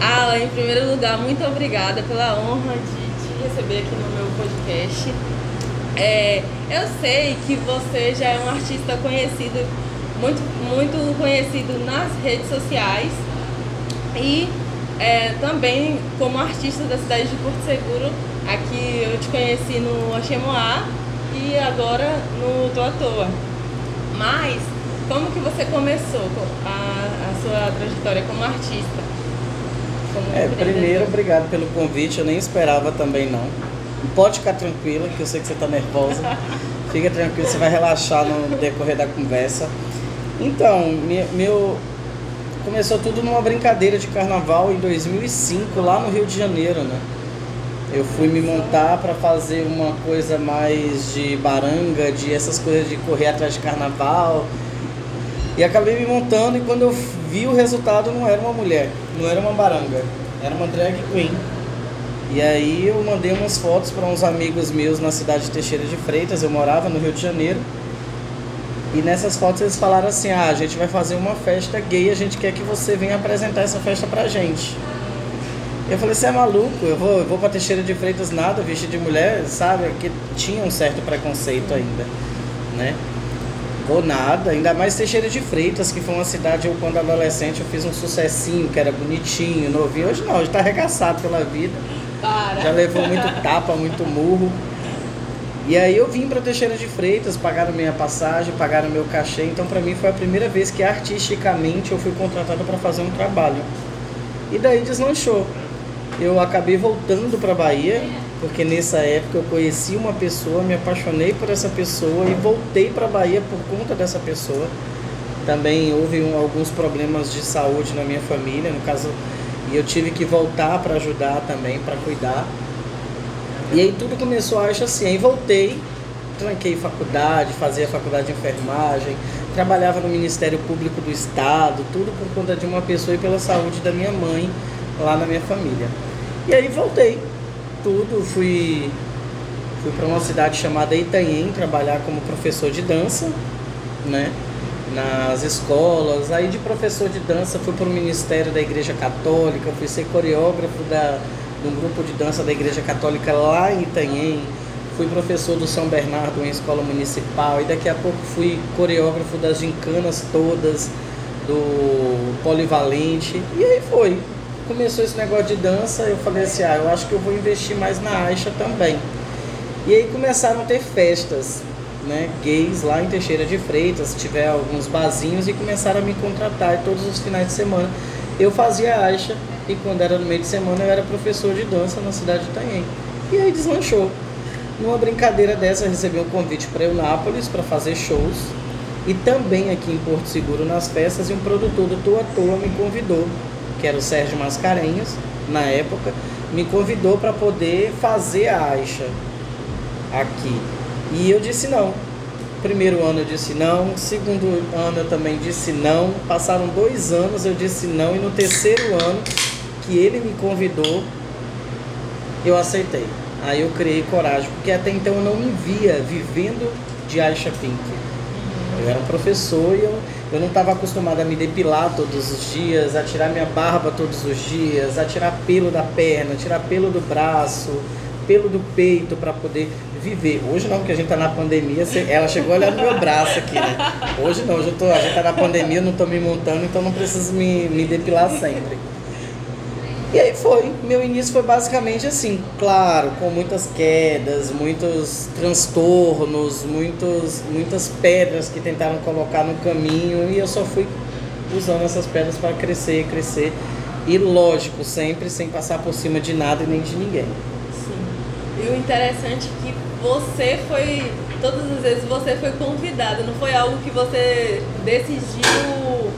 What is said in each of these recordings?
Alan, em primeiro lugar, muito obrigada pela honra de te receber aqui no meu podcast. É, eu sei que você já é um artista conhecido, muito, muito conhecido nas redes sociais e é, também como artista da cidade de Porto Seguro. Aqui eu te conheci no Oxemoá e agora no Tô à Toa. Mas como que você começou a, a sua trajetória como artista? Como é, primeiro, obrigado pelo convite, eu nem esperava também não. Pode ficar tranquila, que eu sei que você está nervosa. Fica tranquila, você vai relaxar no decorrer da conversa. Então, meu, começou tudo numa brincadeira de carnaval em 2005, lá no Rio de Janeiro, né? Eu fui me montar para fazer uma coisa mais de baranga, de essas coisas de correr atrás de carnaval. E acabei me montando e quando eu vi o resultado não era uma mulher, não era uma baranga, era uma drag queen. E aí eu mandei umas fotos para uns amigos meus na cidade de Teixeira de Freitas, eu morava no Rio de Janeiro. E nessas fotos eles falaram assim: "Ah, a gente vai fazer uma festa gay, a gente quer que você venha apresentar essa festa pra gente". Eu falei: "Você é maluco? Eu vou, eu vou para Teixeira de Freitas nada, vestido de mulher", sabe? Que tinha um certo preconceito ainda, né? Vou nada, ainda mais Teixeira de Freitas, que foi uma cidade, eu quando adolescente eu fiz um sucessinho, que era bonitinho, novinho. Hoje não, hoje tá arregaçado pela vida. Para. Já levou muito tapa, muito murro. E aí eu vim para Teixeira de Freitas, pagaram minha passagem, pagaram meu cachê, então para mim foi a primeira vez que artisticamente eu fui contratado para fazer um trabalho. E daí deslanchou. Eu acabei voltando para Bahia, porque nessa época eu conheci uma pessoa, me apaixonei por essa pessoa e voltei para Bahia por conta dessa pessoa. Também houve um, alguns problemas de saúde na minha família, no caso, e eu tive que voltar para ajudar também, para cuidar. E aí tudo começou, acho assim, aí voltei, tranquei faculdade, fazia faculdade de enfermagem, trabalhava no Ministério Público do Estado, tudo por conta de uma pessoa e pela saúde da minha mãe lá na minha família. E aí voltei, tudo, fui, fui para uma cidade chamada Itanhem trabalhar como professor de dança, né? Nas escolas. Aí de professor de dança fui para o Ministério da Igreja Católica, fui ser coreógrafo da, de um grupo de dança da Igreja Católica lá em Itanhem. Fui professor do São Bernardo em escola municipal e daqui a pouco fui coreógrafo das gincanas todas do Polivalente. E aí foi, começou esse negócio de dança, eu falei assim, ah, eu acho que eu vou investir mais na Aixa também. E aí começaram a ter festas, né, gays lá em Teixeira de Freitas, tiver alguns barzinhos e começaram a me contratar e todos os finais de semana eu fazia Aixa e quando era no meio de semana eu era professor de dança na cidade de Itanhem. E aí deslanchou. Numa brincadeira dessa recebi um convite para Eunápolis para fazer shows e também aqui em Porto Seguro nas festas e um produtor do Toa Toa me convidou que era o Sérgio Mascarenhas, na época, me convidou para poder fazer a Aixa aqui. E eu disse não. Primeiro ano eu disse não, segundo ano eu também disse não. Passaram dois anos eu disse não, e no terceiro ano que ele me convidou, eu aceitei. Aí eu criei coragem, porque até então eu não me via vivendo de Aisha Pink. Eu era um professor e eu eu não estava acostumado a me depilar todos os dias, a tirar minha barba todos os dias, a tirar pelo da perna, tirar pelo do braço, pelo do peito para poder viver. Hoje não, porque a gente está na pandemia, ela chegou a olhar no meu braço aqui, né? Hoje não, hoje eu tô, a gente está na pandemia, não estou me montando, então não preciso me, me depilar sempre. E aí foi, meu início foi basicamente assim, claro, com muitas quedas, muitos transtornos, muitos, muitas pedras que tentaram colocar no caminho e eu só fui usando essas pedras para crescer, crescer e lógico, sempre sem passar por cima de nada e nem de ninguém. Sim. E o interessante é que você foi, todas as vezes você foi convidado, não foi algo que você decidiu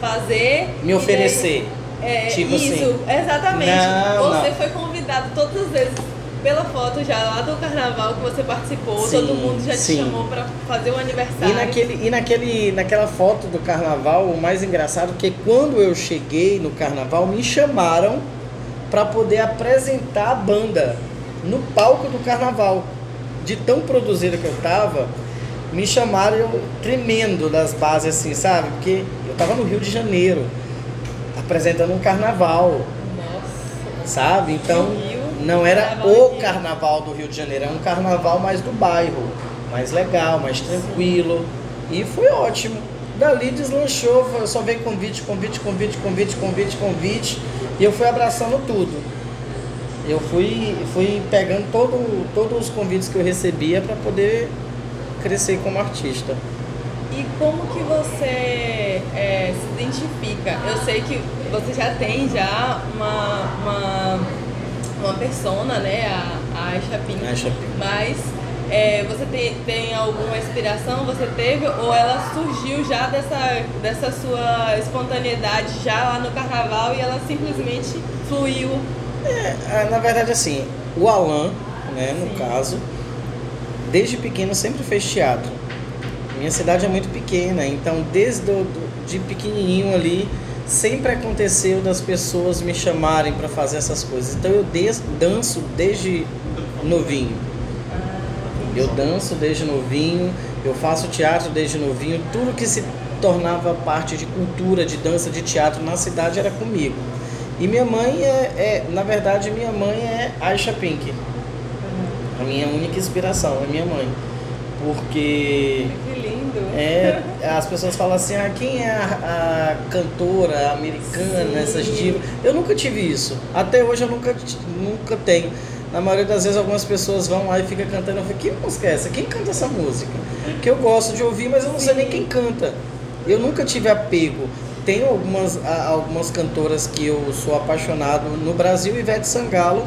fazer. Me oferecer. É, tipo isso, assim. exatamente. Não, você não. foi convidado todas as vezes pela foto já lá do carnaval que você participou, sim, todo mundo já sim. te chamou para fazer o aniversário. E, naquele, e naquele, naquela foto do carnaval, o mais engraçado é que quando eu cheguei no carnaval, me chamaram para poder apresentar a banda no palco do carnaval. De tão produzida que eu tava, me chamaram eu, tremendo das bases assim, sabe? Porque eu tava no Rio de Janeiro apresentando um carnaval. sabe? Então não era o Rio. carnaval do Rio de Janeiro, era um carnaval mais do bairro, mais legal, mais tranquilo. E foi ótimo. Dali deslanchou, só veio convite, convite, convite, convite, convite, convite. E eu fui abraçando tudo. Eu fui, fui pegando todo, todos os convites que eu recebia para poder crescer como artista. E como que você é, Eu sei que você já tem já uma, uma, uma persona, né? A, a Aisha Pink. Aisha Pink. Mas é, você tem, tem alguma inspiração? Você teve? Ou ela surgiu já dessa, dessa sua espontaneidade já lá no carnaval e ela simplesmente fluiu? Ah, Na verdade, assim, o Alan, né, no Sim. caso, desde pequeno sempre fez teatro. Minha cidade é muito pequena, então desde o, do- de pequenininho ali sempre aconteceu das pessoas me chamarem para fazer essas coisas. Então eu danço desde novinho. Eu danço desde novinho, eu faço teatro desde novinho, tudo que se tornava parte de cultura, de dança, de teatro na cidade era comigo. E minha mãe é, é- na verdade, minha mãe é Aisha Pink. A minha única inspiração é minha mãe. Porque! É, as pessoas falam assim, ah, quem é a, a cantora americana, Sim. essas divas? Eu nunca tive isso. Até hoje eu nunca, nunca tenho. Na maioria das vezes algumas pessoas vão lá e ficam cantando. Eu falo, que música é essa? Quem canta essa música? Que eu gosto de ouvir, mas eu não sei nem quem canta. Eu nunca tive apego. Tenho algumas, algumas cantoras que eu sou apaixonado no Brasil, Ivete Sangalo.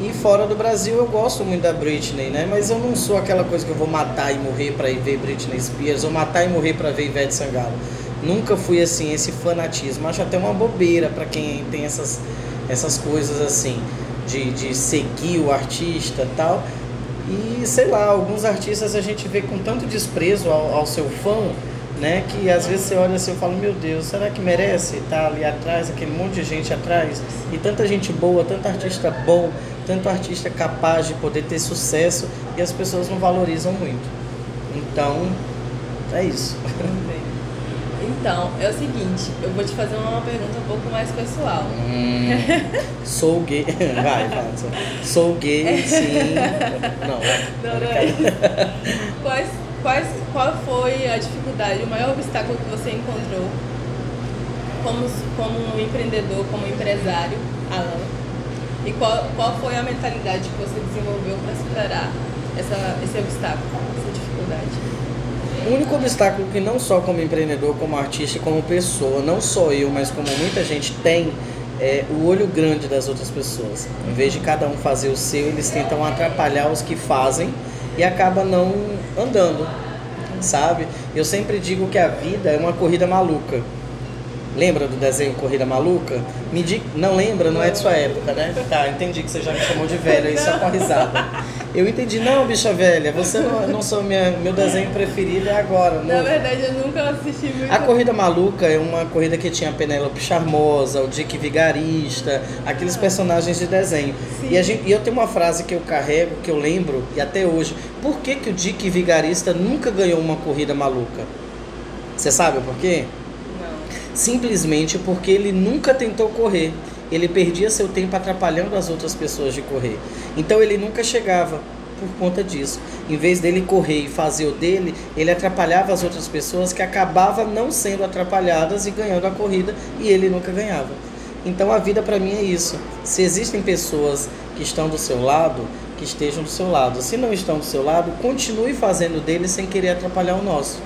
E fora do Brasil eu gosto muito da Britney, né? Mas eu não sou aquela coisa que eu vou matar e morrer pra ir ver Britney Spears ou matar e morrer pra ver Ivete Sangalo. Nunca fui assim, esse fanatismo. Acho até uma bobeira pra quem tem essas, essas coisas assim, de, de seguir o artista tal. E sei lá, alguns artistas a gente vê com tanto desprezo ao, ao seu fã, né? Que às vezes você olha assim e fala, meu Deus, será que merece estar ali atrás, aquele monte de gente atrás? E tanta gente boa, tanto artista bom, tanto artista capaz de poder ter sucesso e as pessoas não valorizam muito. Então, é isso. Então, é o seguinte, eu vou te fazer uma pergunta um pouco mais pessoal. Hum, sou gay. Vai, vai. sou- gay, sim. Não, Não, não é isso. Quais, quais, qual foi a dificuldade, o maior obstáculo que você encontrou como, como empreendedor, como empresário, Alan? E qual, qual foi a mentalidade que você desenvolveu para superar essa, esse obstáculo, essa dificuldade? O único obstáculo que não só como empreendedor, como artista como pessoa, não só eu, mas como muita gente tem, é o olho grande das outras pessoas. Em vez de cada um fazer o seu, eles tentam atrapalhar os que fazem e acaba não andando, sabe? Eu sempre digo que a vida é uma corrida maluca. Lembra do desenho Corrida Maluca? Me di... Não lembra? Não é de sua época, né? Tá, entendi que você já me chamou de velho aí só com a risada. Eu entendi, não, bicha velha, você não, não sou minha, meu desenho preferido é agora. Na novo. verdade, eu nunca assisti muito. A Corrida Maluca é uma corrida que tinha a Penélope Charmosa, o Dick Vigarista, aqueles personagens de desenho. Sim. E, gente, e eu tenho uma frase que eu carrego, que eu lembro, e até hoje. Por que, que o Dick Vigarista nunca ganhou uma corrida maluca? Você sabe por quê? Simplesmente porque ele nunca tentou correr. Ele perdia seu tempo atrapalhando as outras pessoas de correr. Então ele nunca chegava por conta disso. Em vez dele correr e fazer o dele, ele atrapalhava as outras pessoas que acabavam não sendo atrapalhadas e ganhando a corrida e ele nunca ganhava. Então a vida para mim é isso. Se existem pessoas que estão do seu lado, que estejam do seu lado. Se não estão do seu lado, continue fazendo dele sem querer atrapalhar o nosso.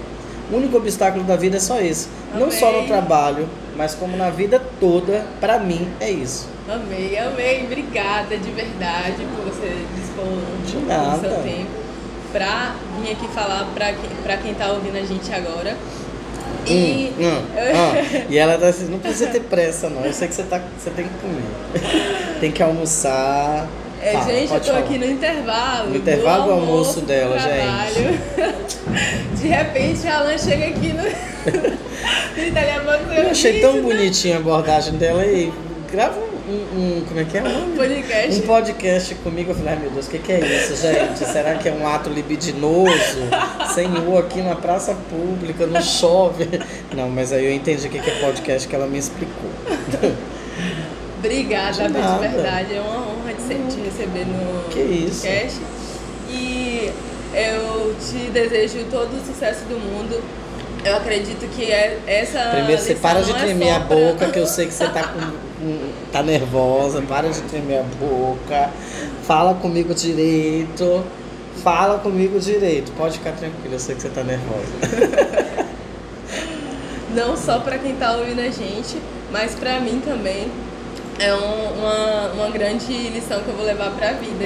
O único obstáculo da vida é só esse. Não só no trabalho, mas como na vida toda, pra mim é isso. Amei, amei. Obrigada de verdade por você dispor do seu tempo pra vir aqui falar pra, quem- pra quem tá ouvindo a gente agora. E Hum, hum, hum. E ela tá assim, não precisa ter pressa não. Eu sei que você, tá, você tem que comer. Tem que almoçar. É, Fala, gente, eu tô falar. aqui no intervalo. No intervalo do almoço pro dela, trabalho. De repente, a Alan chega aqui no, no Itália Banco. Eu achei tão bonitinha a abordagem dela e grava um, um- como é que é nome? podcast. Um podcast comigo, eu falei, ai meu Deus, o que, que é isso, gente? Será que é um ato libidinoso? Senhor, aqui na praça pública, não chove. Não, mas aí eu entendi o que, que é podcast que ela me explicou. Obrigada, De de, verdade. É uma te receber no Que isso. podcast. E eu te desejo todo o sucesso do mundo. Eu acredito que é essa. Primeiro você para de é tremer a pra- boca, que eu sei que você tá, com, tá nervosa. Para de tremer a boca. Fala comigo direito. Fala comigo direito. Pode ficar tranquila, eu sei que você tá nervosa. não só para quem está ouvindo a gente, mas para mim também é um- uma, uma grande lição que eu vou levar para a vida.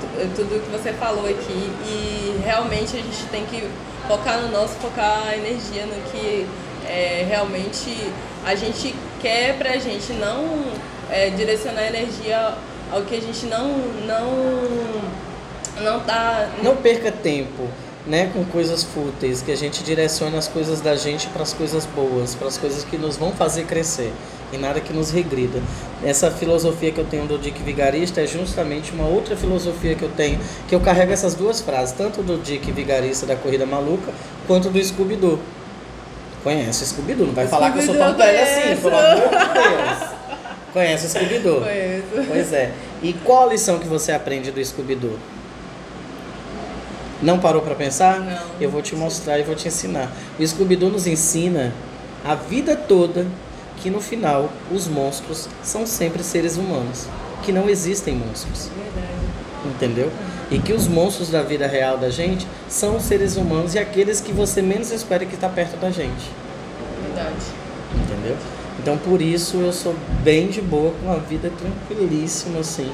Tu- Tudo que você falou aqui. E realmente a gente tem que focar no nosso, focar a energia no que é, realmente a gente quer pra gente, não é, direcionar a energia ao que a gente não não não tá Não perca tempo, né, com coisas fúteis, que a gente direcione as coisas da gente para as coisas boas, para as coisas que nos vão fazer crescer e nada que nos regrida. Essa filosofia que eu tenho do Dick Vigarista é justamente uma outra filosofia que eu tenho, que eu carrego essas duas frases, tanto do Dick Vigarista da Corrida Maluca, quanto do Scooby-Doo. Conhece o Scooby-Doo, não vai falar que eu sou tão velho assim, pelo amor de Deus. Conhece o Scooby-Doo? Conheço. Pois é. E qual a lição que você aprende do Scooby-Doo? Não parou pra pensar? Não. Eu vou te mostrar e vou te ensinar. O Scooby-Doo nos ensina a vida toda que no final os monstros são sempre seres humanos, que não existem monstros, Verdade. entendeu? E que os monstros da vida real da gente são os seres humanos e aqueles que você menos espera que está perto da gente, Verdade. entendeu? Então por isso eu sou bem de boa com a vida tranquilíssima assim,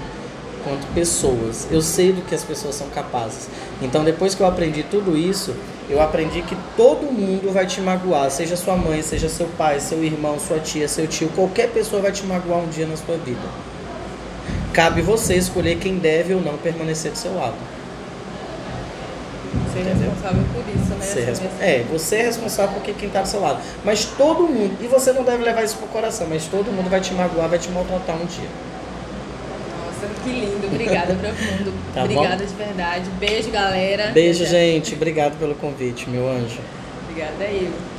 quanto pessoas. Eu sei do que as pessoas são capazes. Então depois que eu aprendi tudo isso, eu aprendi que todo mundo vai te magoar, seja sua mãe, seja seu pai, seu irmão, sua tia, seu tio, qualquer pessoa vai te magoar um dia na sua vida. Cabe você escolher quem deve ou não permanecer do seu lado. Ser Entendeu? responsável por isso, né? Ser É, você é responsável por quem tá do seu lado. Mas todo mundo, e você não deve levar isso pro coração, mas todo mundo vai te magoar, vai te maltratar um dia. Que lindo. Obrigada, profundo. Tá bom? Obrigada de verdade. Beijo, galera. Beijo, gente. Obrigado pelo convite, meu anjo. Obrigada, eu.